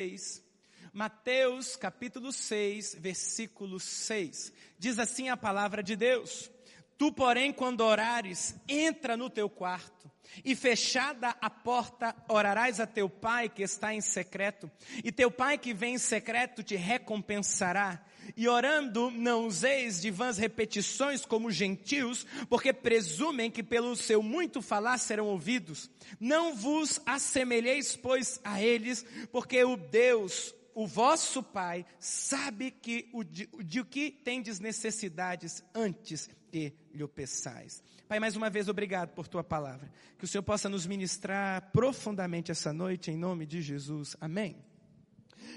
6. Mateus capítulo 6, versículo 6. Diz assim a palavra de Deus: Tu, porém, quando orares, entra no teu quarto, e fechada a porta, orarás a teu pai que está em secreto, e teu pai que vem em secreto te recompensará. E orando, não useis de vãs repetições como gentios, porque presumem que pelo seu muito falar serão ouvidos. Não vos assemelheis, pois, a eles, porque o Deus, o vosso Pai, sabe que o de, de que tendes necessidades antes que lhe peçais. Pai, mais uma vez, obrigado por tua palavra. Que o Senhor possa nos ministrar profundamente essa noite, em nome de Jesus. Amém.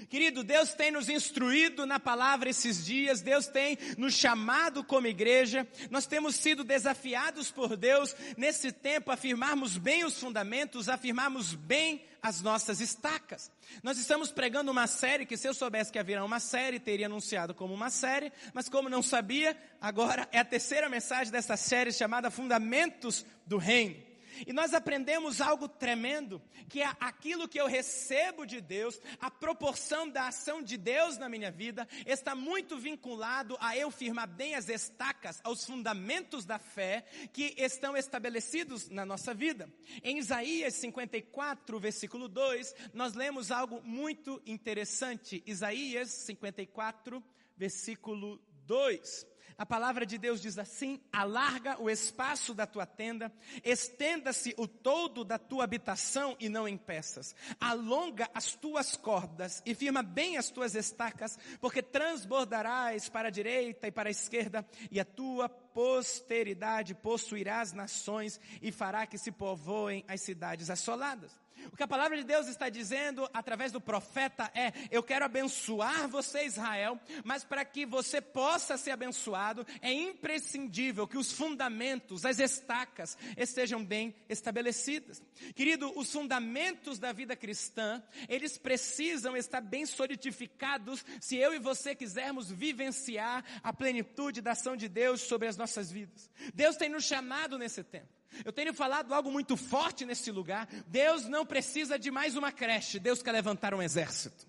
Querido, Deus tem nos instruído na palavra esses dias, Deus tem nos chamado como igreja, nós temos sido desafiados por Deus nesse tempo a afirmarmos bem os fundamentos, afirmarmos bem as nossas estacas. Nós estamos pregando uma série que se eu soubesse que haveria uma série, teria anunciado como uma série, mas como não sabia, agora é a terceira mensagem dessa série chamada Fundamentos do Reino. E nós aprendemos algo tremendo, que é aquilo que eu recebo de Deus, a proporção da ação de Deus na minha vida, está muito vinculado a eu firmar bem as estacas, aos fundamentos da fé que estão estabelecidos na nossa vida. Em Isaías 54, versículo 2, nós lemos algo muito interessante. Isaías 54, versículo 2. A palavra de Deus diz assim: alarga o espaço da tua tenda, estenda-se o todo da tua habitação e não em peças. Alonga as tuas cordas e firma bem as tuas estacas, porque transbordarás para a direita e para a esquerda, e a tua posteridade possuirá as nações e fará que se povoem as cidades assoladas. O que a palavra de Deus está dizendo através do profeta é: eu quero abençoar você, Israel, mas para que você possa ser abençoado, é imprescindível que os fundamentos, as estacas, estejam bem estabelecidas. Querido, os fundamentos da vida cristã, eles precisam estar bem solidificados se eu e você quisermos vivenciar a plenitude da ação de Deus sobre as nossas vidas. Deus tem nos chamado nesse tempo. Eu tenho falado algo muito forte nesse lugar. Deus não precisa de mais uma creche, Deus quer levantar um exército.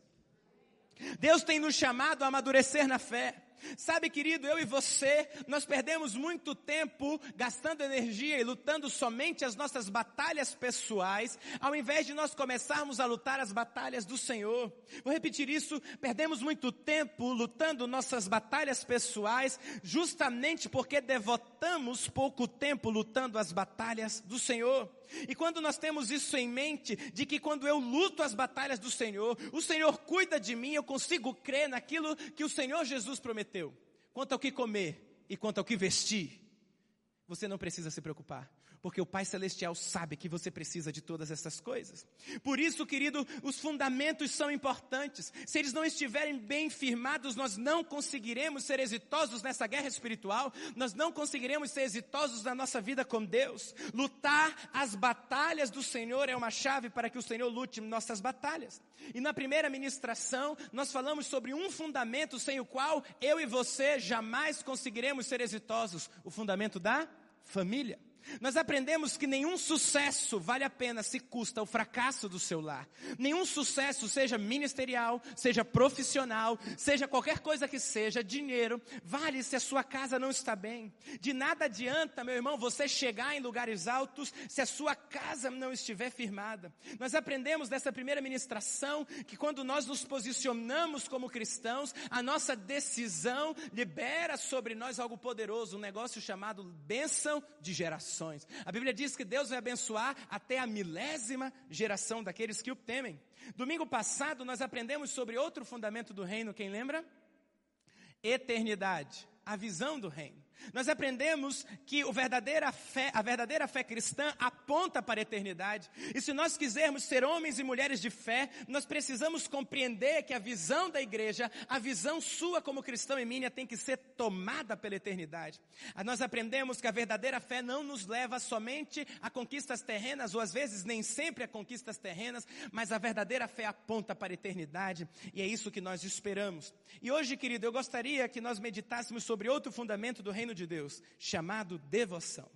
Deus tem nos chamado a amadurecer na fé. Sabe, querido, eu e você, nós perdemos muito tempo gastando energia e lutando somente as nossas batalhas pessoais, ao invés de nós começarmos a lutar as batalhas do Senhor. Vou repetir isso, perdemos muito tempo lutando nossas batalhas pessoais, justamente porque devotamos pouco tempo lutando as batalhas do Senhor. E quando nós temos isso em mente, de que quando eu luto as batalhas do Senhor, o Senhor cuida de mim, eu consigo crer naquilo que o Senhor Jesus prometeu. Quanto ao que comer e quanto ao que vestir, você não precisa se preocupar, porque o Pai Celestial sabe que você precisa de todas essas coisas. Por isso, querido, os fundamentos são importantes. Se eles não estiverem bem firmados, nós não conseguiremos ser exitosos nessa guerra espiritual, nós não conseguiremos ser exitosos na nossa vida com Deus. Lutar as batalhas do Senhor é uma chave para que o Senhor lute nossas batalhas. E na primeira ministração, nós falamos sobre um fundamento sem o qual eu e você jamais conseguiremos ser exitosos: o fundamento da família. Nós aprendemos que nenhum sucesso vale a pena se custa o fracasso do seu lar. Nenhum sucesso, seja ministerial, seja profissional, seja qualquer coisa que seja, dinheiro, vale se a sua casa não está bem. De nada adianta, meu irmão, você chegar em lugares altos se a sua casa não estiver firmada. Nós aprendemos dessa primeira ministração que quando nós nos posicionamos como cristãos, a nossa decisão libera sobre nós algo poderoso, um negócio chamado bênção de geração gerações. A Bíblia diz que Deus vai abençoar até a milésima geração daqueles que o temem. Domingo passado nós aprendemos sobre outro fundamento do reino, quem lembra? Eternidade, a visão do reino. Nós aprendemos que a verdadeira fé, a verdadeira fé cristã aponta para a eternidade. E se nós quisermos ser homens e mulheres de fé, nós precisamos compreender que a visão da igreja, a visão sua como cristão e minha tem que ser tomada pela eternidade. Ah, nós aprendemos que a verdadeira fé não nos leva somente a conquistas terrenas, ou às vezes nem sempre a conquistas terrenas, mas a verdadeira fé aponta para a eternidade, e é isso que nós esperamos. E hoje, querido, eu gostaria que nós meditássemos sobre outro fundamento do reino reino de Deus, chamado devoção.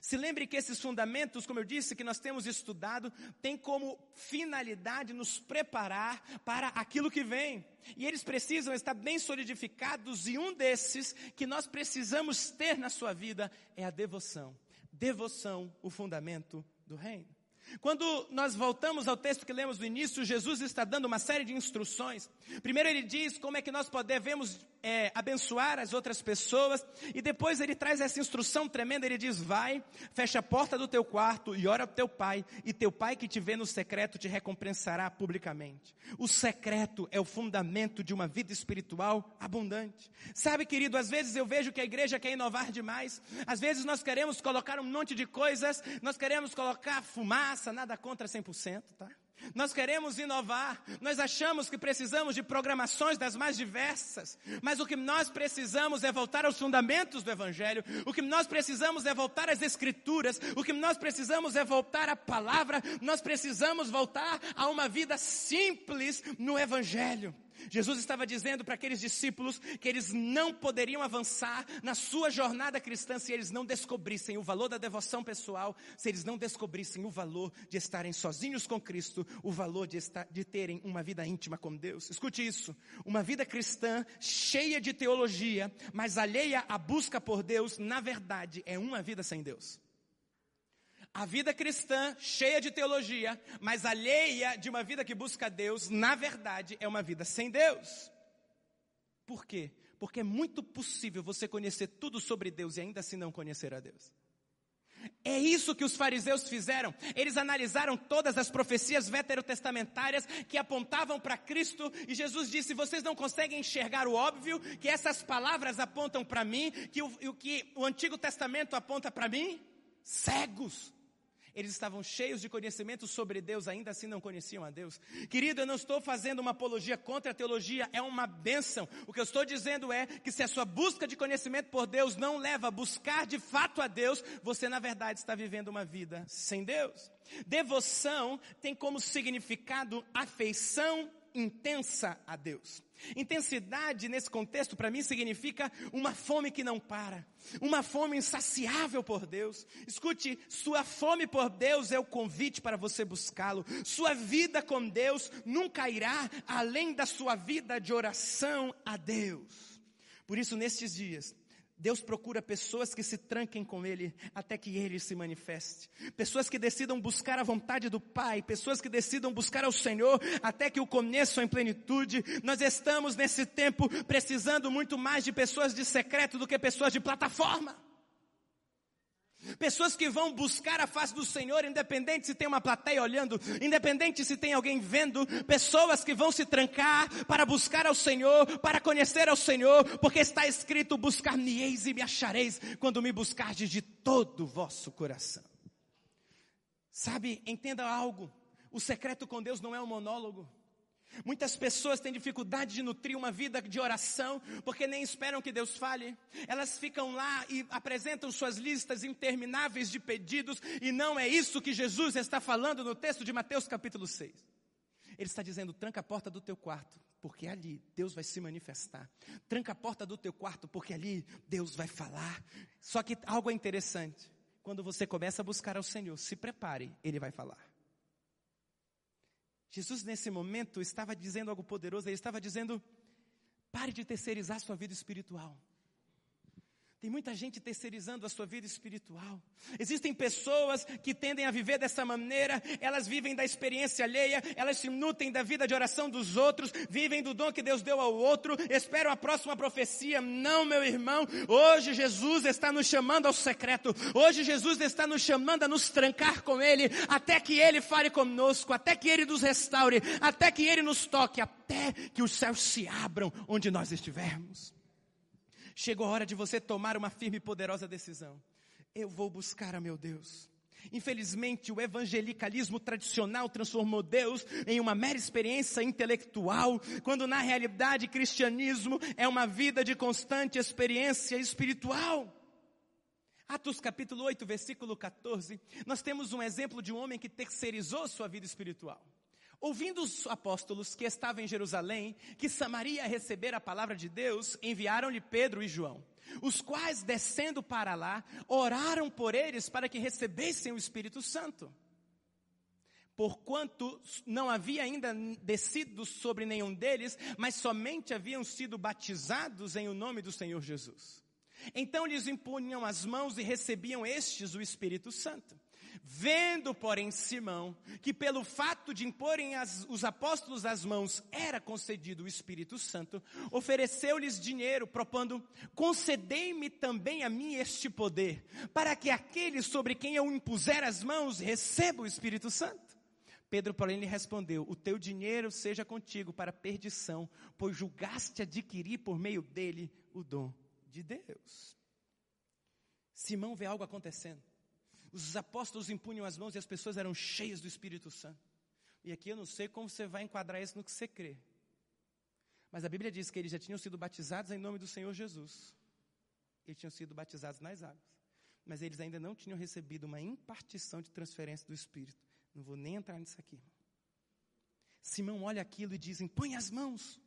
Se lembre que esses fundamentos, como eu disse, que nós temos estudado, têm como finalidade nos preparar para aquilo que vem. E eles precisam estar bem solidificados, e um desses que nós precisamos ter na sua vida é a devoção. Devoção, o fundamento do reino. Quando nós voltamos ao texto que lemos no início, Jesus está dando uma série de instruções. Primeiro ele diz como é que nós podemos é, abençoar as outras pessoas. E depois ele traz essa instrução tremenda. Ele diz: Vai, fecha a porta do teu quarto e ora ao teu pai. E teu pai que te vê no secreto te recompensará publicamente. O secreto é o fundamento de uma vida espiritual abundante. Sabe, querido, às vezes eu vejo que a igreja quer inovar demais. Às vezes nós queremos colocar um monte de coisas. Nós queremos colocar fumaça, nada contra 100%, tá? Nós queremos inovar, nós achamos que precisamos de programações das mais diversas, mas o que nós precisamos é voltar aos fundamentos do Evangelho, o que nós precisamos é voltar às Escrituras, o que nós precisamos é voltar à palavra, nós precisamos voltar a uma vida simples no Evangelho. Jesus estava dizendo para aqueles discípulos que eles não poderiam avançar na sua jornada cristã se eles não descobrissem o valor da devoção pessoal, se eles não descobrissem o valor de estarem sozinhos com Cristo, o valor de, estar, de terem uma vida íntima com Deus. Escute isso: uma vida cristã cheia de teologia, mas alheia à busca por Deus, na verdade, é uma vida sem Deus. A vida cristã, cheia de teologia, mas alheia de uma vida que busca Deus, na verdade, é uma vida sem Deus. Por quê? Porque é muito possível você conhecer tudo sobre Deus e ainda assim não conhecer a Deus. É isso que os fariseus fizeram. Eles analisaram todas as profecias veterotestamentárias que apontavam para Cristo e Jesus disse: "Vocês não conseguem enxergar o óbvio, que essas palavras apontam para mim, que o, que o Antigo Testamento aponta para mim? Cegos. Eles estavam cheios de conhecimento sobre Deus, ainda assim não conheciam a Deus. Querido, eu não estou fazendo uma apologia contra a teologia, é uma bênção. O que eu estou dizendo é que se a sua busca de conhecimento por Deus não leva a buscar de fato a Deus, você na verdade está vivendo uma vida sem Deus. Devoção tem como significado afeição intensa a Deus. Intensidade nesse contexto para mim significa uma fome que não para, uma fome insaciável por Deus. Escute, sua fome por Deus é o convite para você buscá-lo. Sua vida com Deus nunca irá além da sua vida de oração a Deus. Por isso, nestes dias, Deus procura pessoas que se tranquem com Ele até que Ele se manifeste. Pessoas que decidam buscar a vontade do Pai. Pessoas que decidam buscar ao Senhor até que o conheçam em plenitude. Nós estamos nesse tempo precisando muito mais de pessoas de secreto do que pessoas de plataforma. Pessoas que vão buscar a face do Senhor, independente se tem uma plateia olhando, independente se tem alguém vendo, pessoas que vão se trancar para buscar ao Senhor, para conhecer ao Senhor, porque está escrito: buscar-me-eis e me achareis quando me buscardes de todo o vosso coração. Sabe, entenda algo: o secreto com Deus não é um monólogo. Muitas pessoas têm dificuldade de nutrir uma vida de oração porque nem esperam que Deus fale. Elas ficam lá e apresentam suas listas intermináveis de pedidos e não é isso que Jesus está falando no texto de Mateus capítulo 6. Ele está dizendo: tranca a porta do teu quarto, porque ali Deus vai se manifestar. Tranca a porta do teu quarto, porque ali Deus vai falar. Só que algo é interessante. Quando você começa a buscar ao Senhor, se prepare, Ele vai falar. Jesus, nesse momento, estava dizendo algo poderoso, ele estava dizendo: pare de terceirizar sua vida espiritual. Tem muita gente terceirizando a sua vida espiritual. Existem pessoas que tendem a viver dessa maneira, elas vivem da experiência alheia, elas se nutrem da vida de oração dos outros, vivem do dom que Deus deu ao outro, esperam a próxima profecia. Não, meu irmão, hoje Jesus está nos chamando ao secreto, hoje Jesus está nos chamando a nos trancar com Ele, até que Ele fale conosco, até que Ele nos restaure, até que Ele nos toque, até que os céus se abram onde nós estivermos. Chegou a hora de você tomar uma firme e poderosa decisão. Eu vou buscar a meu Deus. Infelizmente, o evangelicalismo tradicional transformou Deus em uma mera experiência intelectual, quando na realidade cristianismo é uma vida de constante experiência espiritual. Atos capítulo 8, versículo 14, nós temos um exemplo de um homem que terceirizou sua vida espiritual. Ouvindo os apóstolos que estavam em Jerusalém, que Samaria ia receber a palavra de Deus, enviaram-lhe Pedro e João, os quais, descendo para lá, oraram por eles para que recebessem o Espírito Santo. Porquanto não havia ainda descido sobre nenhum deles, mas somente haviam sido batizados em o nome do Senhor Jesus. Então lhes impunham as mãos e recebiam estes o Espírito Santo. Vendo, porém, Simão, que pelo fato de imporem as, os apóstolos as mãos era concedido o Espírito Santo, ofereceu-lhes dinheiro, propondo: Concedei-me também a mim este poder, para que aquele sobre quem eu impuser as mãos receba o Espírito Santo. Pedro, porém, lhe respondeu: O teu dinheiro seja contigo para perdição, pois julgaste adquirir por meio dele o dom de Deus. Simão vê algo acontecendo. Os apóstolos impunham as mãos e as pessoas eram cheias do Espírito Santo. E aqui eu não sei como você vai enquadrar isso no que você crê. Mas a Bíblia diz que eles já tinham sido batizados em nome do Senhor Jesus. Eles tinham sido batizados nas águas. Mas eles ainda não tinham recebido uma impartição de transferência do Espírito. Não vou nem entrar nisso aqui. Simão olha aquilo e diz: põe as mãos.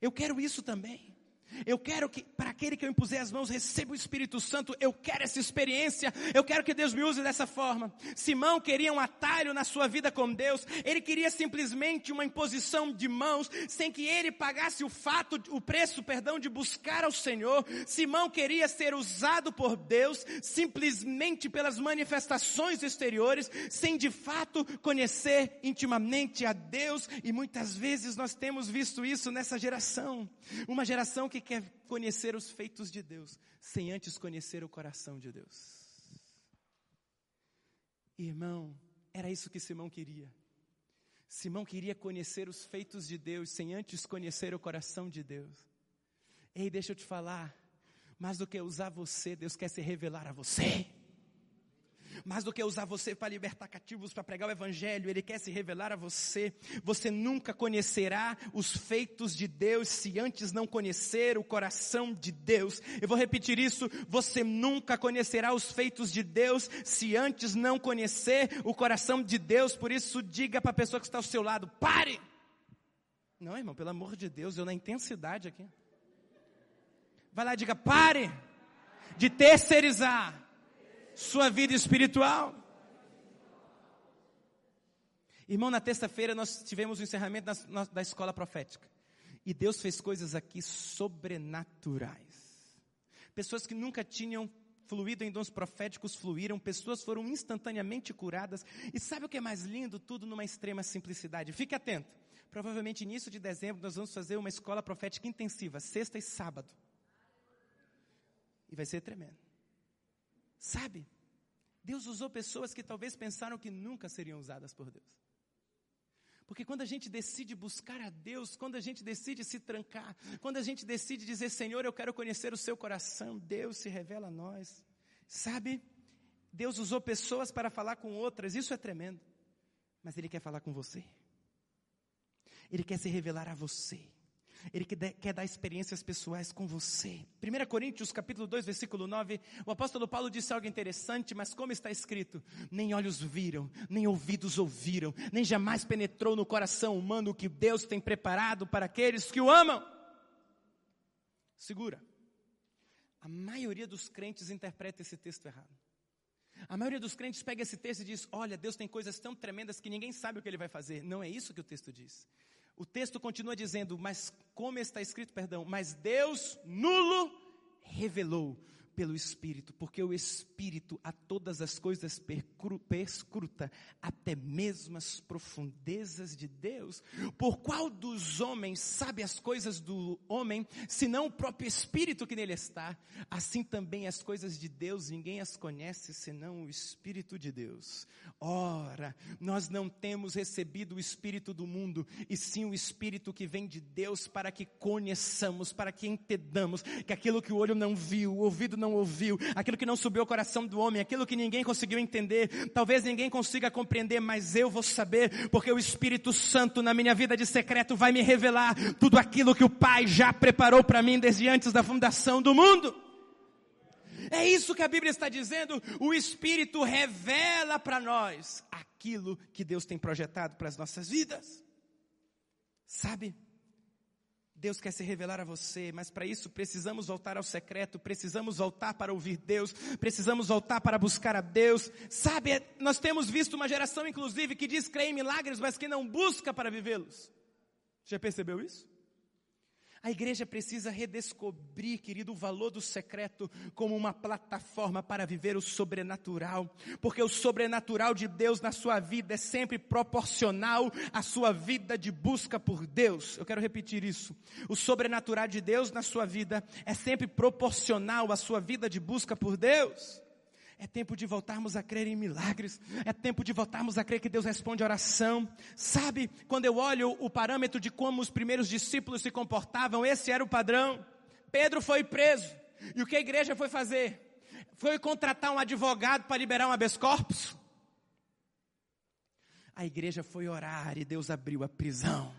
Eu quero isso também. Eu quero que, para aquele que eu impuser as mãos, receba o Espírito Santo. Eu quero essa experiência. Eu quero que Deus me use dessa forma. Simão queria um atalho na sua vida com Deus. Ele queria simplesmente uma imposição de mãos, sem que ele pagasse o fato, o preço, perdão, de buscar ao Senhor. Simão queria ser usado por Deus, simplesmente pelas manifestações exteriores, sem de fato conhecer intimamente a Deus. E muitas vezes nós temos visto isso nessa geração. Uma geração que que quer conhecer os feitos de Deus, sem antes conhecer o coração de Deus. Irmão, era isso que Simão queria. Simão queria conhecer os feitos de Deus, sem antes conhecer o coração de Deus. Ei, deixa eu te falar, mais do que usar você, Deus quer se revelar a você mais do que usar você para libertar cativos, para pregar o evangelho, ele quer se revelar a você. Você nunca conhecerá os feitos de Deus se antes não conhecer o coração de Deus. Eu vou repetir isso, você nunca conhecerá os feitos de Deus se antes não conhecer o coração de Deus. Por isso diga para a pessoa que está ao seu lado, pare! Não, irmão, pelo amor de Deus, eu na intensidade aqui. Vai lá e diga, pare de terceirizar sua vida espiritual. Irmão, na terça-feira nós tivemos o encerramento da, da escola profética. E Deus fez coisas aqui sobrenaturais. Pessoas que nunca tinham fluído em dons proféticos fluíram, pessoas foram instantaneamente curadas. E sabe o que é mais lindo? Tudo numa extrema simplicidade. Fique atento. Provavelmente início de dezembro nós vamos fazer uma escola profética intensiva, sexta e sábado. E vai ser tremendo. Sabe? Deus usou pessoas que talvez pensaram que nunca seriam usadas por Deus. Porque quando a gente decide buscar a Deus, quando a gente decide se trancar, quando a gente decide dizer, Senhor, eu quero conhecer o seu coração, Deus se revela a nós. Sabe? Deus usou pessoas para falar com outras, isso é tremendo. Mas Ele quer falar com você. Ele quer se revelar a você. Ele quer dar experiências pessoais com você. 1 Coríntios capítulo 2, versículo 9, o apóstolo Paulo disse algo interessante, mas como está escrito, nem olhos viram, nem ouvidos ouviram, nem jamais penetrou no coração humano o que Deus tem preparado para aqueles que o amam. Segura. A maioria dos crentes interpreta esse texto errado. A maioria dos crentes pega esse texto e diz: Olha, Deus tem coisas tão tremendas que ninguém sabe o que ele vai fazer. Não é isso que o texto diz. O texto continua dizendo, mas como está escrito, perdão, mas Deus nulo revelou pelo Espírito, porque o Espírito a todas as coisas perscruta, até mesmo as profundezas de Deus. Por qual dos homens sabe as coisas do homem, senão o próprio Espírito que nele está? Assim também as coisas de Deus, ninguém as conhece, senão o Espírito de Deus. Ora, nós não temos recebido o Espírito do mundo, e sim o Espírito que vem de Deus, para que conheçamos, para que entendamos que aquilo que o olho não viu, o ouvido não não ouviu, aquilo que não subiu ao coração do homem, aquilo que ninguém conseguiu entender, talvez ninguém consiga compreender, mas eu vou saber, porque o Espírito Santo na minha vida de secreto vai me revelar tudo aquilo que o Pai já preparou para mim desde antes da fundação do mundo. É isso que a Bíblia está dizendo. O Espírito revela para nós aquilo que Deus tem projetado para as nossas vidas. Sabe? Deus quer se revelar a você, mas para isso precisamos voltar ao secreto, precisamos voltar para ouvir Deus, precisamos voltar para buscar a Deus. Sabe, nós temos visto uma geração, inclusive, que diz crer em milagres, mas que não busca para vivê-los. Já percebeu isso? A igreja precisa redescobrir, querido, o valor do secreto como uma plataforma para viver o sobrenatural, porque o sobrenatural de Deus na sua vida é sempre proporcional à sua vida de busca por Deus. Eu quero repetir isso. O sobrenatural de Deus na sua vida é sempre proporcional à sua vida de busca por Deus. É tempo de voltarmos a crer em milagres. É tempo de voltarmos a crer que Deus responde oração. Sabe, quando eu olho o parâmetro de como os primeiros discípulos se comportavam, esse era o padrão. Pedro foi preso. E o que a igreja foi fazer? Foi contratar um advogado para liberar um habeas corpus? A igreja foi orar e Deus abriu a prisão.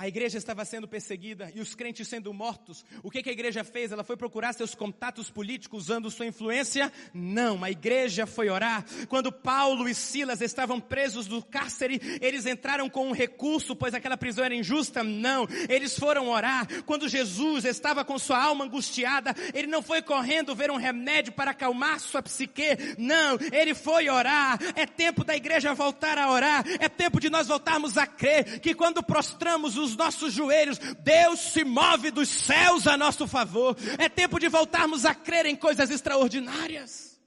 A igreja estava sendo perseguida e os crentes sendo mortos. O que, que, a igreja fez? Ela foi procurar seus contatos políticos usando sua influência? Não, a igreja foi orar. Quando Paulo e Silas estavam presos do cárcere, eles entraram com um recurso, pois aquela prisão era injusta? Não, eles foram orar. Quando Jesus estava com sua alma angustiada, ele não foi correndo ver um remédio para acalmar sua psique. Não, ele foi orar. É tempo da igreja voltar a orar. É tempo de nós voltarmos a crer que quando prostramos os nossos joelhos, Deus se move dos céus a nosso favor. É tempo de voltarmos a crer em coisas extraordinárias.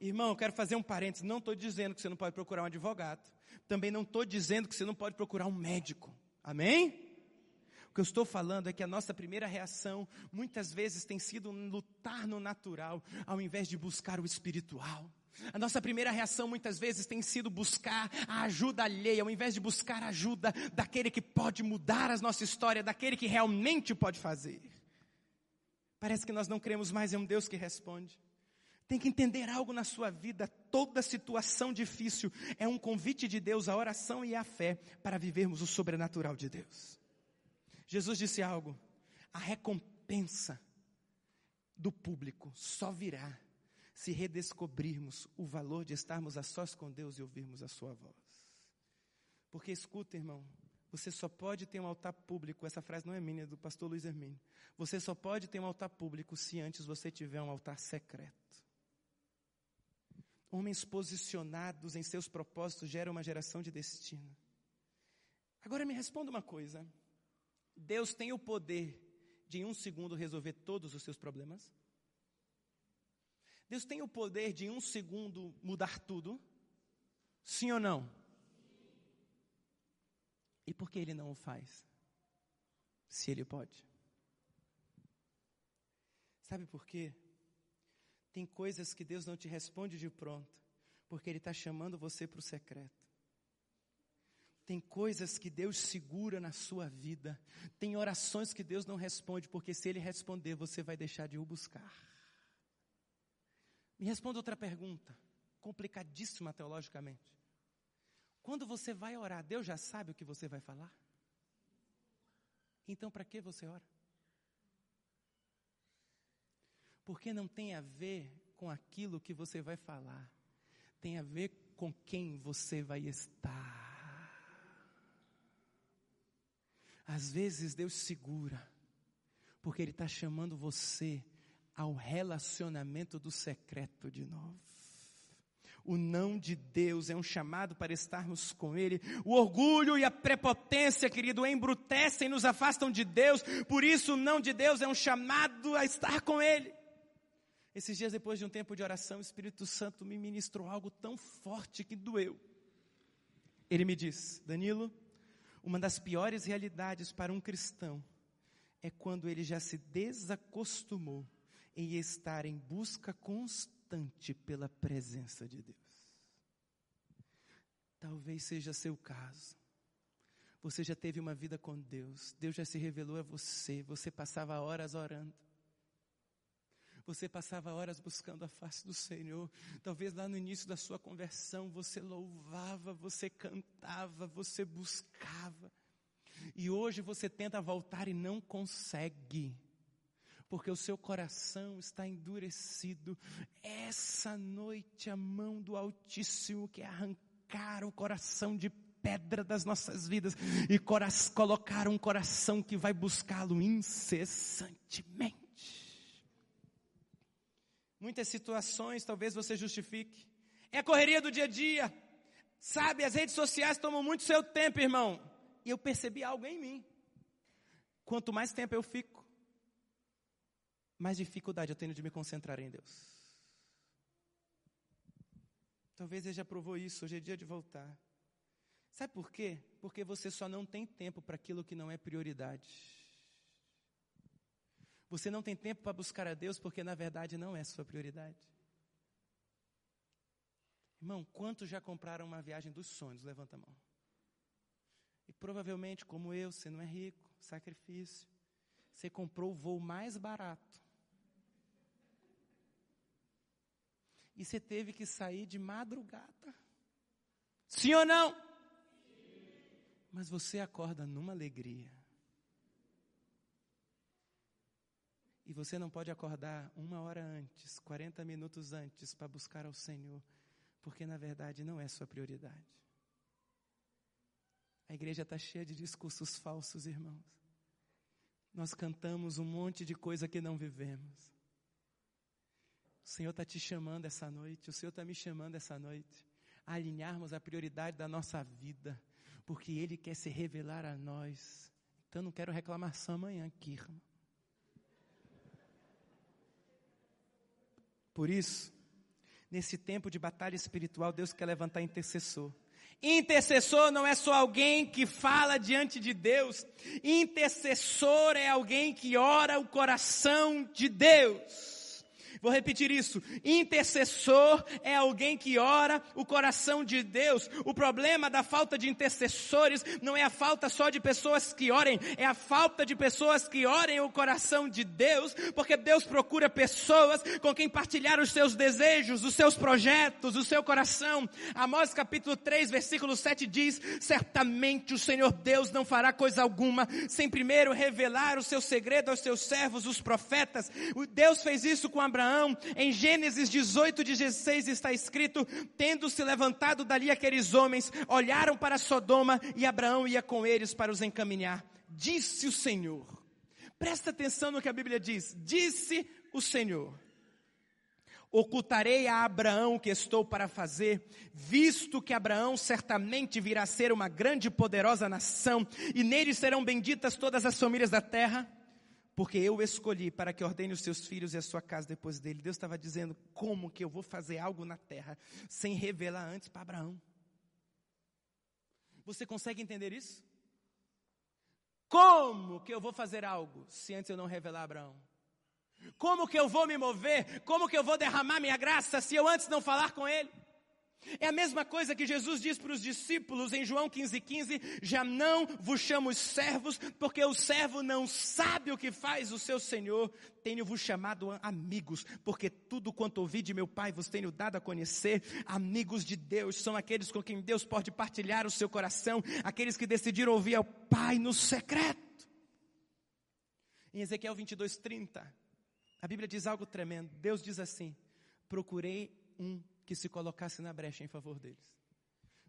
Irmão, eu quero fazer um parênteses. Não estou dizendo que você não pode procurar um advogado. Também não estou dizendo que você não pode procurar um médico. Amém? O que eu estou falando é que a nossa primeira reação muitas vezes tem sido lutar no natural, ao invés de buscar o espiritual. A nossa primeira reação muitas vezes tem sido buscar a ajuda alheia, ao invés de buscar a ajuda daquele que pode mudar a nossa história, daquele que realmente pode fazer. Parece que nós não cremos mais em um Deus que responde. Tem que entender algo na sua vida. Toda situação difícil é um convite de Deus à oração e à fé para vivermos o sobrenatural de Deus. Jesus disse algo: a recompensa do público só virá se redescobrirmos o valor de estarmos a sós com Deus e ouvirmos a Sua voz. Porque escuta, irmão, você só pode ter um altar público, essa frase não é minha, é do pastor Luiz Hermínio. Você só pode ter um altar público se antes você tiver um altar secreto. Homens posicionados em seus propósitos geram uma geração de destino. Agora me responda uma coisa: Deus tem o poder de em um segundo resolver todos os seus problemas? Deus tem o poder de em um segundo mudar tudo? Sim ou não? E por que ele não o faz? Se ele pode. Sabe por quê? Tem coisas que Deus não te responde de pronto, porque Ele está chamando você para o secreto. Tem coisas que Deus segura na sua vida. Tem orações que Deus não responde, porque se Ele responder, você vai deixar de o buscar. Me responda outra pergunta, complicadíssima teologicamente. Quando você vai orar, Deus já sabe o que você vai falar? Então, para que você ora? Porque não tem a ver com aquilo que você vai falar, tem a ver com quem você vai estar. Às vezes Deus segura, porque Ele está chamando você ao relacionamento do secreto de novo. O não de Deus é um chamado para estarmos com Ele. O orgulho e a prepotência, querido, embrutecem e nos afastam de Deus. Por isso, o não de Deus é um chamado a estar com Ele. Esses dias, depois de um tempo de oração, o Espírito Santo me ministrou algo tão forte que doeu. Ele me diz: Danilo, uma das piores realidades para um cristão é quando ele já se desacostumou em estar em busca constante pela presença de Deus. Talvez seja seu caso. Você já teve uma vida com Deus, Deus já se revelou a você, você passava horas orando. Você passava horas buscando a face do Senhor. Talvez lá no início da sua conversão você louvava, você cantava, você buscava. E hoje você tenta voltar e não consegue porque o seu coração está endurecido. Essa noite a mão do Altíssimo quer arrancar o coração de pedra das nossas vidas e colocar um coração que vai buscá-lo incessantemente. Muitas situações talvez você justifique. É a correria do dia a dia. Sabe, as redes sociais tomam muito seu tempo, irmão. E eu percebi algo em mim. Quanto mais tempo eu fico, mais dificuldade eu tenho de me concentrar em Deus. Talvez ele já provou isso, hoje é dia de voltar. Sabe por quê? Porque você só não tem tempo para aquilo que não é prioridade. Você não tem tempo para buscar a Deus porque na verdade não é sua prioridade. Irmão, quantos já compraram uma viagem dos sonhos? Levanta a mão. E provavelmente, como eu, você não é rico, sacrifício. Você comprou o voo mais barato. E você teve que sair de madrugada. Sim ou não? Mas você acorda numa alegria. E você não pode acordar uma hora antes, 40 minutos antes, para buscar ao Senhor, porque na verdade não é sua prioridade. A igreja está cheia de discursos falsos, irmãos. Nós cantamos um monte de coisa que não vivemos. O Senhor está te chamando essa noite, o Senhor está me chamando essa noite, a alinharmos a prioridade da nossa vida, porque Ele quer se revelar a nós. Então não quero reclamação amanhã aqui, irmão. Por isso, nesse tempo de batalha espiritual, Deus quer levantar intercessor. Intercessor não é só alguém que fala diante de Deus. Intercessor é alguém que ora o coração de Deus. Vou repetir isso. Intercessor é alguém que ora o coração de Deus. O problema da falta de intercessores não é a falta só de pessoas que orem, é a falta de pessoas que orem o coração de Deus, porque Deus procura pessoas com quem partilhar os seus desejos, os seus projetos, o seu coração. Amós capítulo 3, versículo 7 diz: Certamente o Senhor Deus não fará coisa alguma sem primeiro revelar o seu segredo aos seus servos, os profetas. Deus fez isso com Abraão Abraão, em Gênesis 18, 16 está escrito: tendo se levantado dali aqueles homens, olharam para Sodoma e Abraão ia com eles para os encaminhar. Disse o Senhor. Presta atenção no que a Bíblia diz. Disse o Senhor. Ocultarei a Abraão o que estou para fazer, visto que Abraão certamente virá a ser uma grande e poderosa nação, e nele serão benditas todas as famílias da terra porque eu escolhi para que ordene os seus filhos e a sua casa depois dele. Deus estava dizendo como que eu vou fazer algo na terra sem revelar antes para Abraão. Você consegue entender isso? Como que eu vou fazer algo se antes eu não revelar a Abraão? Como que eu vou me mover? Como que eu vou derramar minha graça se eu antes não falar com ele? É a mesma coisa que Jesus diz para os discípulos em João 15,15: 15, já não vos chamo servos, porque o servo não sabe o que faz o seu Senhor. Tenho-vos chamado amigos, porque tudo quanto ouvi de meu Pai vos tenho dado a conhecer. Amigos de Deus são aqueles com quem Deus pode partilhar o seu coração, aqueles que decidiram ouvir ao Pai no secreto. Em Ezequiel 22:30, a Bíblia diz algo tremendo. Deus diz assim: Procurei um que se colocasse na brecha em favor deles.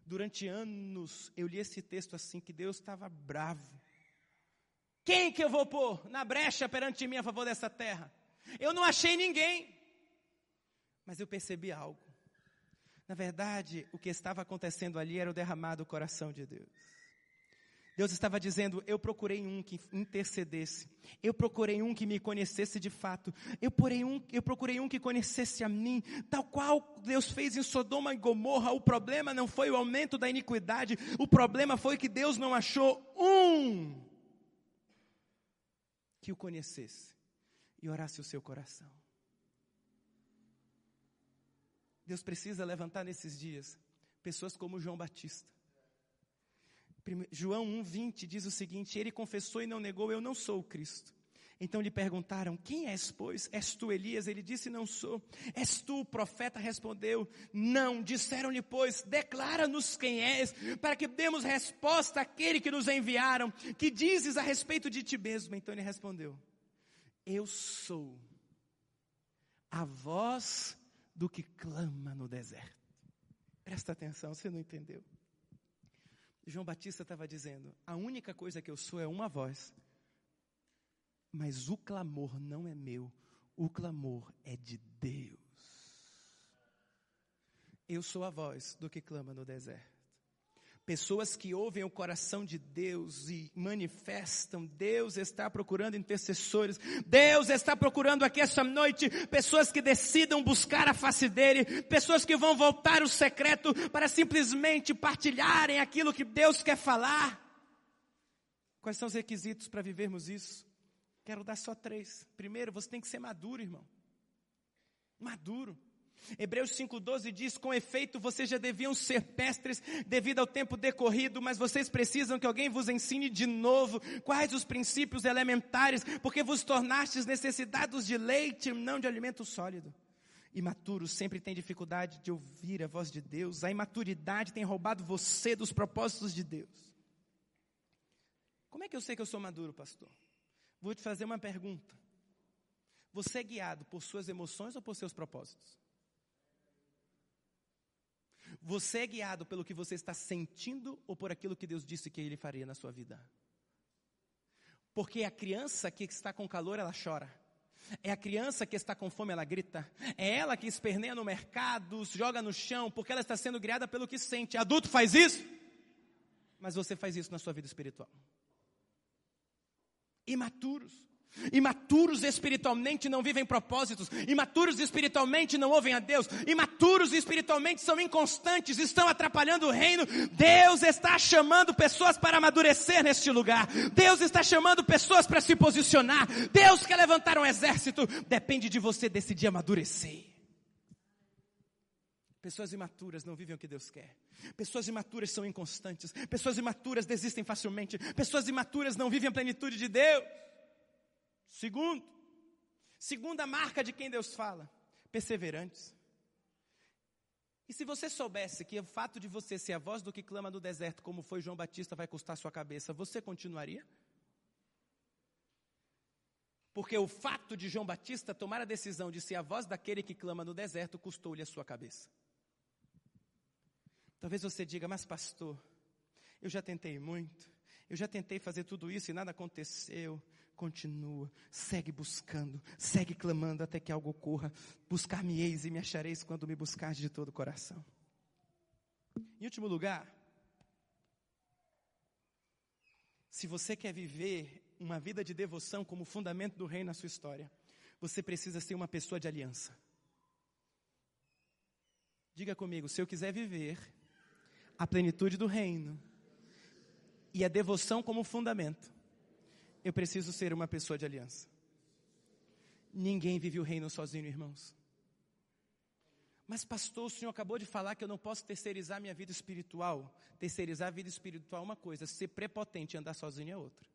Durante anos eu li esse texto assim que Deus estava bravo. Quem que eu vou pôr na brecha perante mim a favor dessa terra? Eu não achei ninguém. Mas eu percebi algo. Na verdade, o que estava acontecendo ali era o derramado coração de Deus. Deus estava dizendo: Eu procurei um que intercedesse. Eu procurei um que me conhecesse de fato. Eu procurei um, eu procurei um que conhecesse a mim, tal qual Deus fez em Sodoma e Gomorra. O problema não foi o aumento da iniquidade. O problema foi que Deus não achou um que o conhecesse e orasse o seu coração. Deus precisa levantar nesses dias pessoas como João Batista João 1,20 diz o seguinte: Ele confessou e não negou, eu não sou o Cristo. Então lhe perguntaram: Quem és, pois? És tu Elias? Ele disse: Não sou. És tu o profeta? Respondeu: Não. Disseram-lhe, pois: Declara-nos quem és, para que demos resposta àquele que nos enviaram. Que dizes a respeito de ti mesmo? Então ele respondeu: Eu sou a voz do que clama no deserto. Presta atenção, você não entendeu. João Batista estava dizendo: a única coisa que eu sou é uma voz, mas o clamor não é meu, o clamor é de Deus. Eu sou a voz do que clama no deserto. Pessoas que ouvem o coração de Deus e manifestam, Deus está procurando intercessores, Deus está procurando aqui essa noite pessoas que decidam buscar a face dEle, pessoas que vão voltar o secreto para simplesmente partilharem aquilo que Deus quer falar. Quais são os requisitos para vivermos isso? Quero dar só três. Primeiro, você tem que ser maduro, irmão. Maduro. Hebreus 5,12 diz: Com efeito, vocês já deviam ser pestres devido ao tempo decorrido, mas vocês precisam que alguém vos ensine de novo quais os princípios elementares, porque vos tornastes necessitados de leite, não de alimento sólido. Imaturos sempre têm dificuldade de ouvir a voz de Deus, a imaturidade tem roubado você dos propósitos de Deus. Como é que eu sei que eu sou maduro, pastor? Vou te fazer uma pergunta. Você é guiado por suas emoções ou por seus propósitos? Você é guiado pelo que você está sentindo ou por aquilo que Deus disse que Ele faria na sua vida? Porque a criança que está com calor, ela chora. É a criança que está com fome, ela grita. É ela que esperneia no mercado, joga no chão, porque ela está sendo criada pelo que sente. Adulto faz isso, mas você faz isso na sua vida espiritual. Imaturos. Imaturos espiritualmente não vivem propósitos, imaturos espiritualmente não ouvem a Deus, imaturos espiritualmente são inconstantes, estão atrapalhando o reino. Deus está chamando pessoas para amadurecer neste lugar, Deus está chamando pessoas para se posicionar, Deus quer levantar um exército, depende de você decidir amadurecer. Pessoas imaturas não vivem o que Deus quer. Pessoas imaturas são inconstantes. Pessoas imaturas desistem facilmente. Pessoas imaturas não vivem a plenitude de Deus. Segundo, segunda marca de quem Deus fala, perseverantes. E se você soubesse que o fato de você ser a voz do que clama no deserto, como foi João Batista, vai custar sua cabeça, você continuaria? Porque o fato de João Batista tomar a decisão de ser a voz daquele que clama no deserto custou-lhe a sua cabeça. Talvez você diga, mas pastor, eu já tentei muito, eu já tentei fazer tudo isso e nada aconteceu continua, segue buscando, segue clamando até que algo ocorra. Buscar-me-eis e me achareis quando me buscares de todo o coração. Em último lugar, se você quer viver uma vida de devoção como fundamento do reino na sua história, você precisa ser uma pessoa de aliança. Diga comigo, se eu quiser viver a plenitude do reino e a devoção como fundamento, eu preciso ser uma pessoa de aliança. Ninguém vive o reino sozinho, irmãos. Mas, pastor, o senhor acabou de falar que eu não posso terceirizar minha vida espiritual. Terceirizar a vida espiritual é uma coisa, ser prepotente e andar sozinho é outra.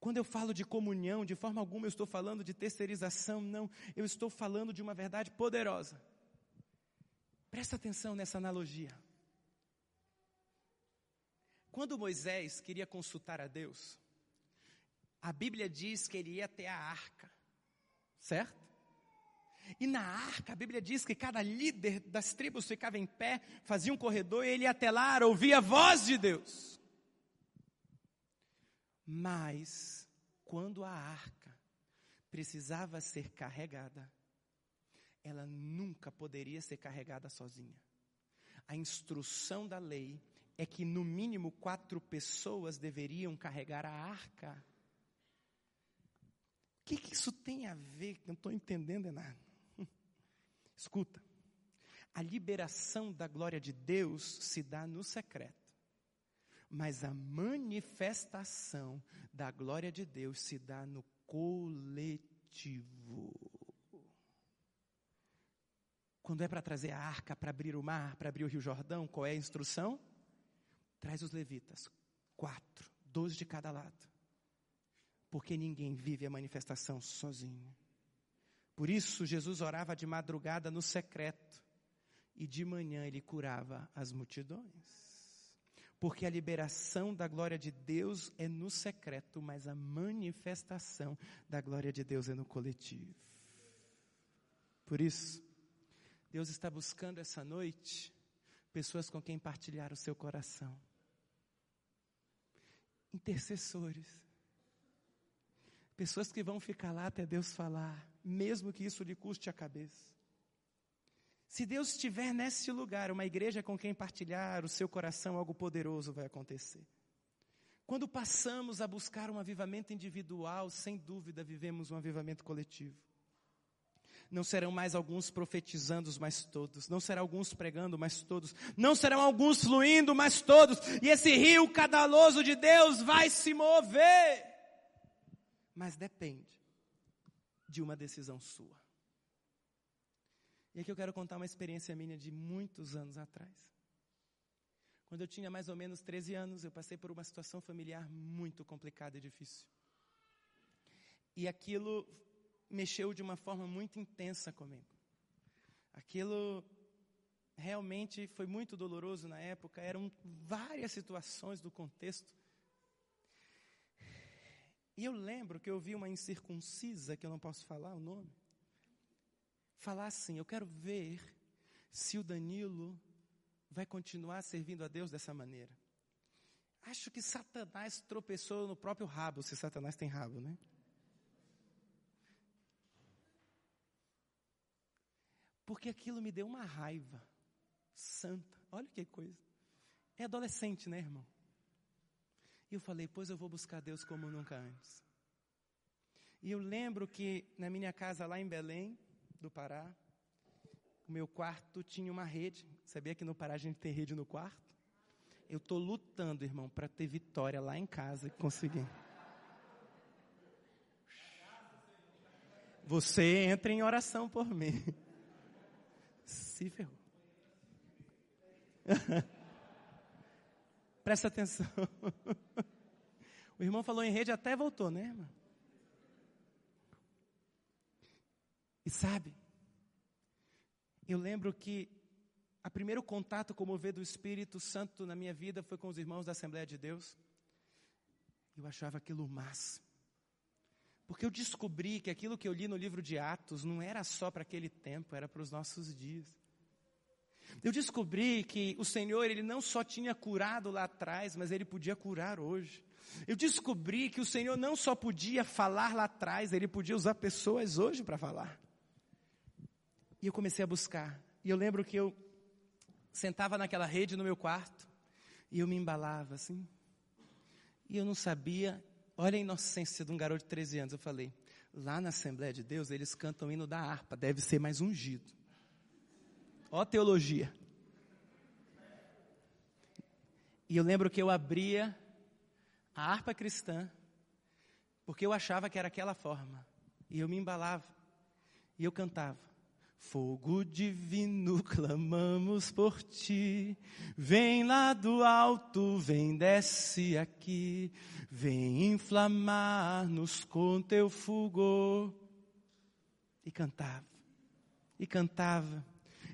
Quando eu falo de comunhão, de forma alguma eu estou falando de terceirização, não. Eu estou falando de uma verdade poderosa. Presta atenção nessa analogia. Quando Moisés queria consultar a Deus, a Bíblia diz que ele ia até a arca, certo? E na arca, a Bíblia diz que cada líder das tribos ficava em pé, fazia um corredor e ele ia até lá, ouvia a voz de Deus. Mas, quando a arca precisava ser carregada, ela nunca poderia ser carregada sozinha. A instrução da lei é que no mínimo quatro pessoas deveriam carregar a arca. O que, que isso tem a ver? Não estou entendendo nada. Escuta, a liberação da glória de Deus se dá no secreto, mas a manifestação da glória de Deus se dá no coletivo. Quando é para trazer a arca, para abrir o mar, para abrir o Rio Jordão, qual é a instrução? Traz os levitas, quatro, dois de cada lado. Porque ninguém vive a manifestação sozinho. Por isso, Jesus orava de madrugada no secreto, e de manhã ele curava as multidões. Porque a liberação da glória de Deus é no secreto, mas a manifestação da glória de Deus é no coletivo. Por isso, Deus está buscando essa noite pessoas com quem partilhar o seu coração. Intercessores. Pessoas que vão ficar lá até Deus falar, mesmo que isso lhe custe a cabeça. Se Deus estiver nesse lugar, uma igreja com quem partilhar o seu coração, algo poderoso vai acontecer. Quando passamos a buscar um avivamento individual, sem dúvida vivemos um avivamento coletivo. Não serão mais alguns profetizando, mas todos. Não serão alguns pregando, mas todos. Não serão alguns fluindo, mas todos. E esse rio cadaloso de Deus vai se mover. Mas depende de uma decisão sua. E aqui eu quero contar uma experiência minha de muitos anos atrás. Quando eu tinha mais ou menos 13 anos, eu passei por uma situação familiar muito complicada e difícil. E aquilo mexeu de uma forma muito intensa comigo. Aquilo realmente foi muito doloroso na época, eram várias situações do contexto. E eu lembro que eu vi uma incircuncisa, que eu não posso falar o nome, falar assim: Eu quero ver se o Danilo vai continuar servindo a Deus dessa maneira. Acho que Satanás tropeçou no próprio rabo, se Satanás tem rabo, né? Porque aquilo me deu uma raiva santa. Olha que coisa. É adolescente, né, irmão? E eu falei, pois eu vou buscar Deus como nunca antes. E eu lembro que na minha casa lá em Belém, do Pará. O meu quarto tinha uma rede. Sabia que no Pará a gente tem rede no quarto? Eu estou lutando, irmão, para ter vitória lá em casa e conseguir. Você entra em oração por mim. Se ferrou. Presta atenção. O irmão falou em rede, até voltou, né, irmão? E sabe, eu lembro que o primeiro contato com o mover do Espírito Santo na minha vida foi com os irmãos da Assembleia de Deus. Eu achava aquilo máximo. Porque eu descobri que aquilo que eu li no livro de Atos não era só para aquele tempo, era para os nossos dias. Eu descobri que o Senhor, Ele não só tinha curado lá atrás, mas Ele podia curar hoje. Eu descobri que o Senhor não só podia falar lá atrás, Ele podia usar pessoas hoje para falar. E eu comecei a buscar. E eu lembro que eu sentava naquela rede no meu quarto e eu me embalava assim. E eu não sabia, olha a inocência de um garoto de 13 anos. Eu falei, lá na Assembleia de Deus eles cantam o hino da harpa, deve ser mais ungido. Ó teologia. E eu lembro que eu abria a harpa cristã, porque eu achava que era aquela forma. E eu me embalava. E eu cantava. Fogo divino, clamamos por ti. Vem lá do alto, vem, desce aqui. Vem inflamar-nos com teu fulgor. E cantava, e cantava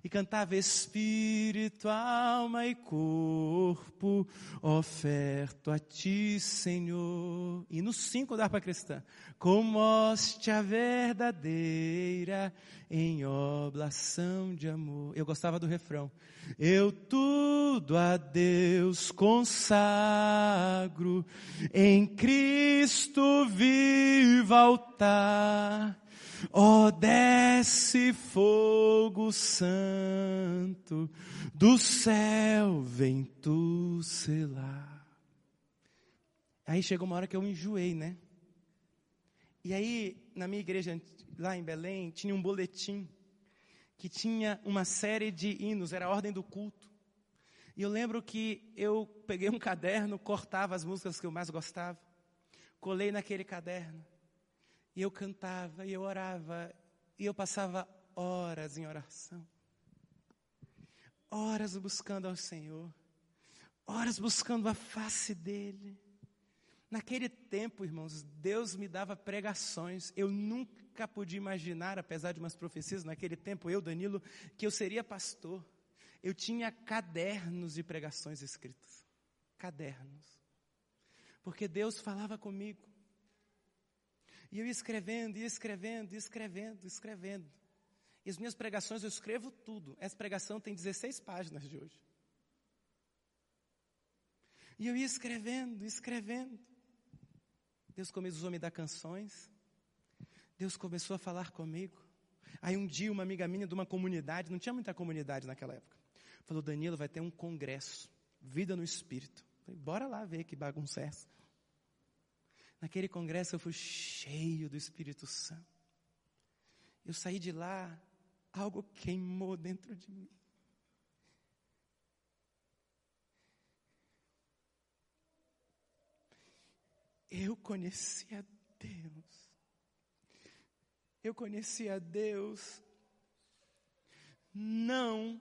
e cantava espírito, alma e corpo, oferto a ti, Senhor. E no cinco da harpa cristã, como hóstia verdadeira em oblação de amor. Eu gostava do refrão. Eu tudo a Deus consagro, em Cristo vivo altar Ó, oh, desce fogo santo, do céu vem tu selar. Aí chegou uma hora que eu enjoei, né? E aí, na minha igreja, lá em Belém, tinha um boletim que tinha uma série de hinos, era a ordem do culto. E eu lembro que eu peguei um caderno, cortava as músicas que eu mais gostava, colei naquele caderno e eu cantava, e eu orava, e eu passava horas em oração. Horas buscando ao Senhor. Horas buscando a face dEle. Naquele tempo, irmãos, Deus me dava pregações. Eu nunca podia imaginar, apesar de umas profecias, naquele tempo, eu, Danilo, que eu seria pastor. Eu tinha cadernos de pregações escritas. cadernos. Porque Deus falava comigo. E eu ia escrevendo, ia escrevendo, ia escrevendo, escrevendo. E as minhas pregações eu escrevo tudo. Essa pregação tem 16 páginas de hoje. E eu ia escrevendo, escrevendo. Deus começou a me dar canções. Deus começou a falar comigo. Aí um dia uma amiga minha de uma comunidade, não tinha muita comunidade naquela época, falou: Danilo, vai ter um congresso, Vida no Espírito. Falei, bora lá ver que bagunça é essa. Naquele congresso eu fui cheio do Espírito Santo. Eu saí de lá, algo queimou dentro de mim. Eu conheci a Deus. Eu conheci a Deus não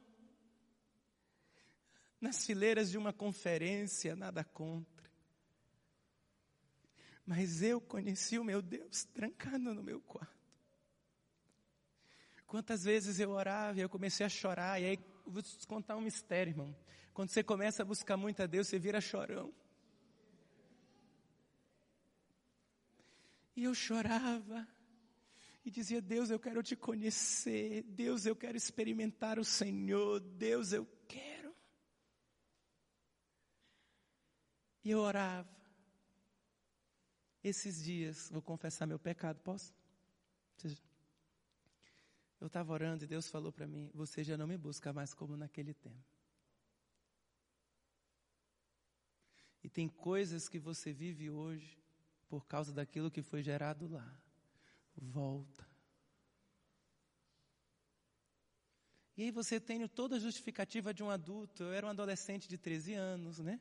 nas fileiras de uma conferência, nada contra. Mas eu conheci o meu Deus trancado no meu quarto. Quantas vezes eu orava e eu comecei a chorar, e aí vou te contar um mistério, irmão. Quando você começa a buscar muito a Deus, você vira chorão. E eu chorava e dizia: Deus, eu quero te conhecer. Deus, eu quero experimentar o Senhor. Deus, eu quero. E eu orava. Esses dias, vou confessar meu pecado, posso? Eu estava orando e Deus falou para mim: Você já não me busca mais como naquele tempo. E tem coisas que você vive hoje por causa daquilo que foi gerado lá volta. E aí você tem toda a justificativa de um adulto. Eu era um adolescente de 13 anos, né?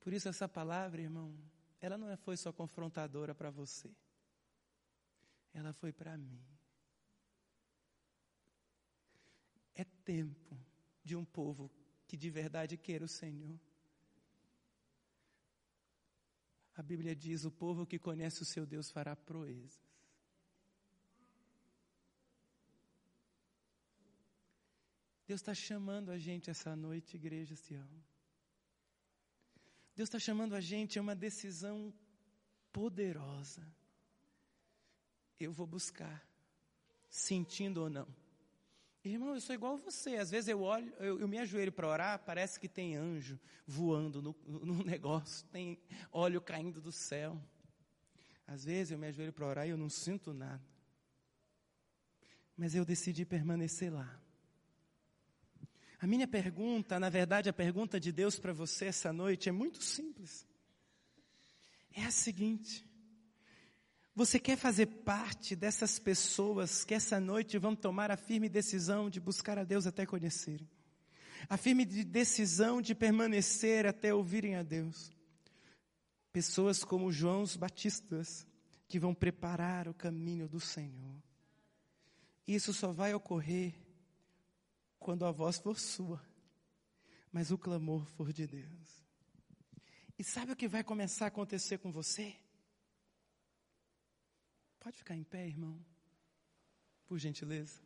Por isso essa palavra, irmão, ela não é, foi só confrontadora para você. Ela foi para mim. É tempo de um povo que de verdade queira o Senhor. A Bíblia diz: o povo que conhece o seu Deus fará proezas. Deus está chamando a gente essa noite, igreja Sião. Deus está chamando a gente a uma decisão poderosa. Eu vou buscar, sentindo ou não. Irmão, eu sou igual a você. Às vezes eu olho, eu, eu me ajoelho para orar, parece que tem anjo voando no, no negócio, tem óleo caindo do céu. Às vezes eu me ajoelho para orar e eu não sinto nada. Mas eu decidi permanecer lá. A minha pergunta, na verdade, a pergunta de Deus para você essa noite é muito simples. É a seguinte: você quer fazer parte dessas pessoas que essa noite vão tomar a firme decisão de buscar a Deus até conhecerem? A firme decisão de permanecer até ouvirem a Deus? Pessoas como João Batistas, que vão preparar o caminho do Senhor. Isso só vai ocorrer quando a voz for sua, mas o clamor for de Deus. E sabe o que vai começar a acontecer com você? Pode ficar em pé, irmão? Por gentileza.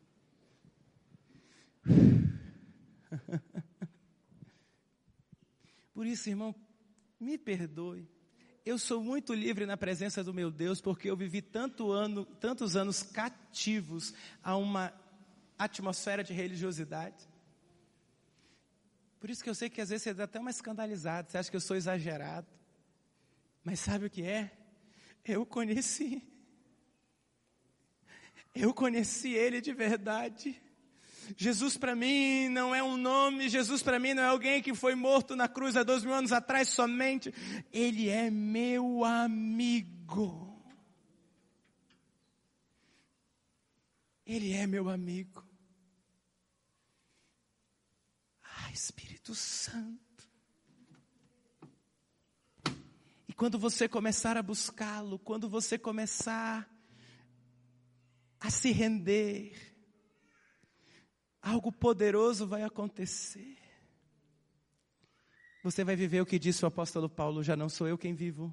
Por isso, irmão, me perdoe. Eu sou muito livre na presença do meu Deus, porque eu vivi tanto ano, tantos anos cativos a uma atmosfera de religiosidade. Por isso que eu sei que às vezes você dá até uma escandalizada, você acha que eu sou exagerado. Mas sabe o que é? Eu conheci. Eu conheci Ele de verdade. Jesus para mim não é um nome, Jesus para mim não é alguém que foi morto na cruz há dois mil anos atrás somente. Ele é meu amigo. Ele é meu amigo. Espírito Santo. E quando você começar a buscá-lo, quando você começar a se render, algo poderoso vai acontecer. Você vai viver o que disse o apóstolo Paulo: já não sou eu quem vivo,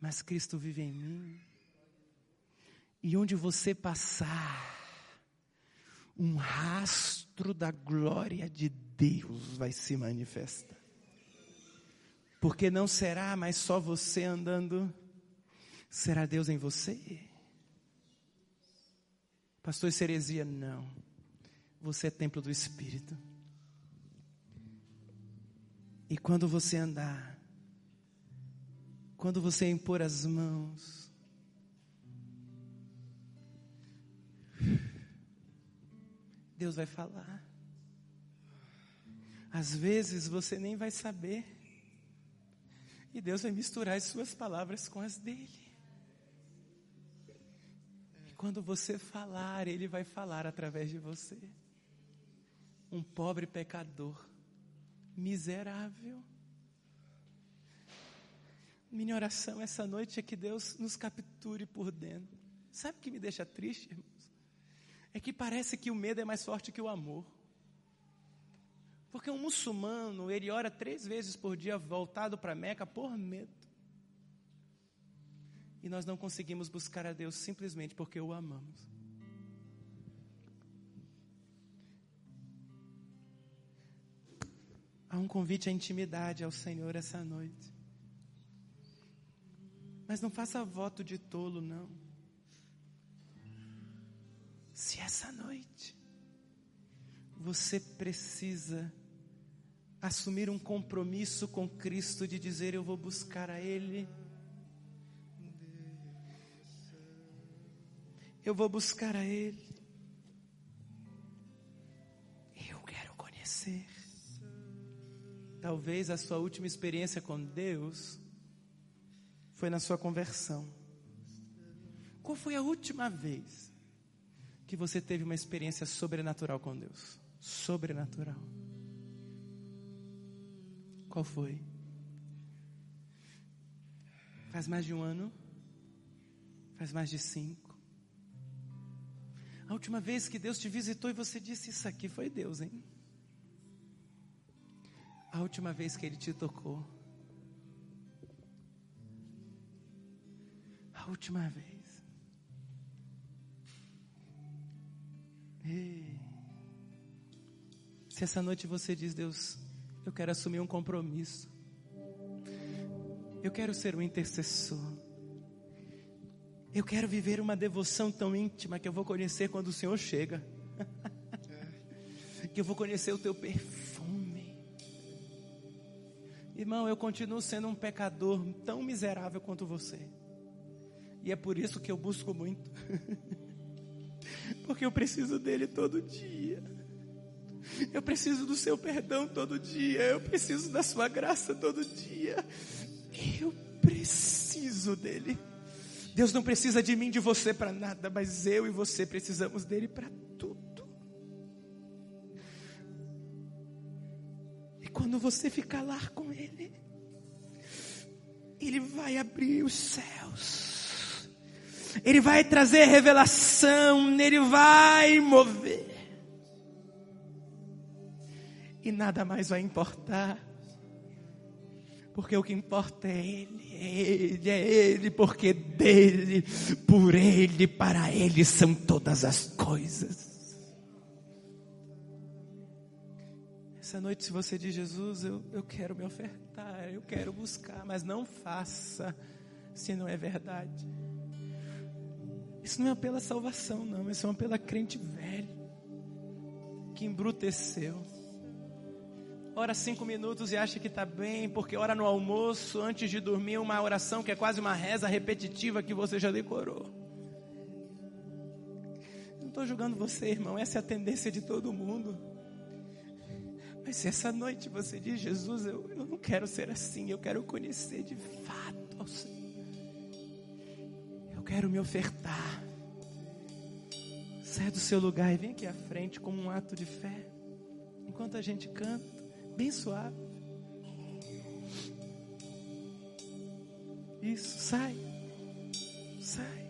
mas Cristo vive em mim. E onde você passar, um rastro da glória de Deus vai se manifestar. Porque não será mais só você andando, será Deus em você. Pastor, isso é heresia? Não. Você é templo do Espírito. E quando você andar, quando você impor as mãos, Deus vai falar. Às vezes você nem vai saber. E Deus vai misturar as suas palavras com as dele. E quando você falar, Ele vai falar através de você. Um pobre pecador, miserável. Minha oração essa noite é que Deus nos capture por dentro. Sabe o que me deixa triste, irmãos? É que parece que o medo é mais forte que o amor. Porque um muçulmano, ele ora três vezes por dia voltado para Meca por medo. E nós não conseguimos buscar a Deus simplesmente porque o amamos. Há um convite à intimidade ao Senhor essa noite. Mas não faça voto de tolo, não. Se essa noite você precisa assumir um compromisso com Cristo de dizer: Eu vou buscar a Ele. Eu vou buscar a Ele. Eu quero conhecer. Talvez a sua última experiência com Deus foi na sua conversão. Qual foi a última vez que você teve uma experiência sobrenatural com Deus? Sobrenatural. Qual foi? Faz mais de um ano? Faz mais de cinco? A última vez que Deus te visitou e você disse: Isso aqui foi Deus, hein? A última vez que Ele te tocou. A última vez. Se essa noite você diz, Deus, eu quero assumir um compromisso. Eu quero ser um intercessor. Eu quero viver uma devoção tão íntima que eu vou conhecer quando o Senhor chega. que eu vou conhecer o teu perfume. Irmão, eu continuo sendo um pecador tão miserável quanto você. E é por isso que eu busco muito. Porque eu preciso dele todo dia. Eu preciso do seu perdão todo dia. Eu preciso da sua graça todo dia. Eu preciso dele. Deus não precisa de mim, de você para nada, mas eu e você precisamos dele para tudo. E quando você ficar lá com ele, ele vai abrir os céus. Ele vai trazer revelação, ele vai mover e nada mais vai importar. Porque o que importa é Ele, é Ele, é Ele, porque dele, por Ele, para Ele são todas as coisas. Essa noite, se você diz, Jesus, eu, eu quero me ofertar, eu quero buscar, mas não faça se não é verdade. Isso não é pela salvação, não, isso é pela crente velho que embruteceu ora cinco minutos e acha que está bem, porque ora no almoço, antes de dormir, uma oração que é quase uma reza repetitiva que você já decorou. Não estou julgando você, irmão, essa é a tendência de todo mundo. Mas se essa noite você diz, Jesus, eu, eu não quero ser assim, eu quero conhecer de fato ao Senhor. Quero me ofertar. Saia do seu lugar e vem aqui à frente como um ato de fé. Enquanto a gente canta bem suave. Isso, sai. Sai.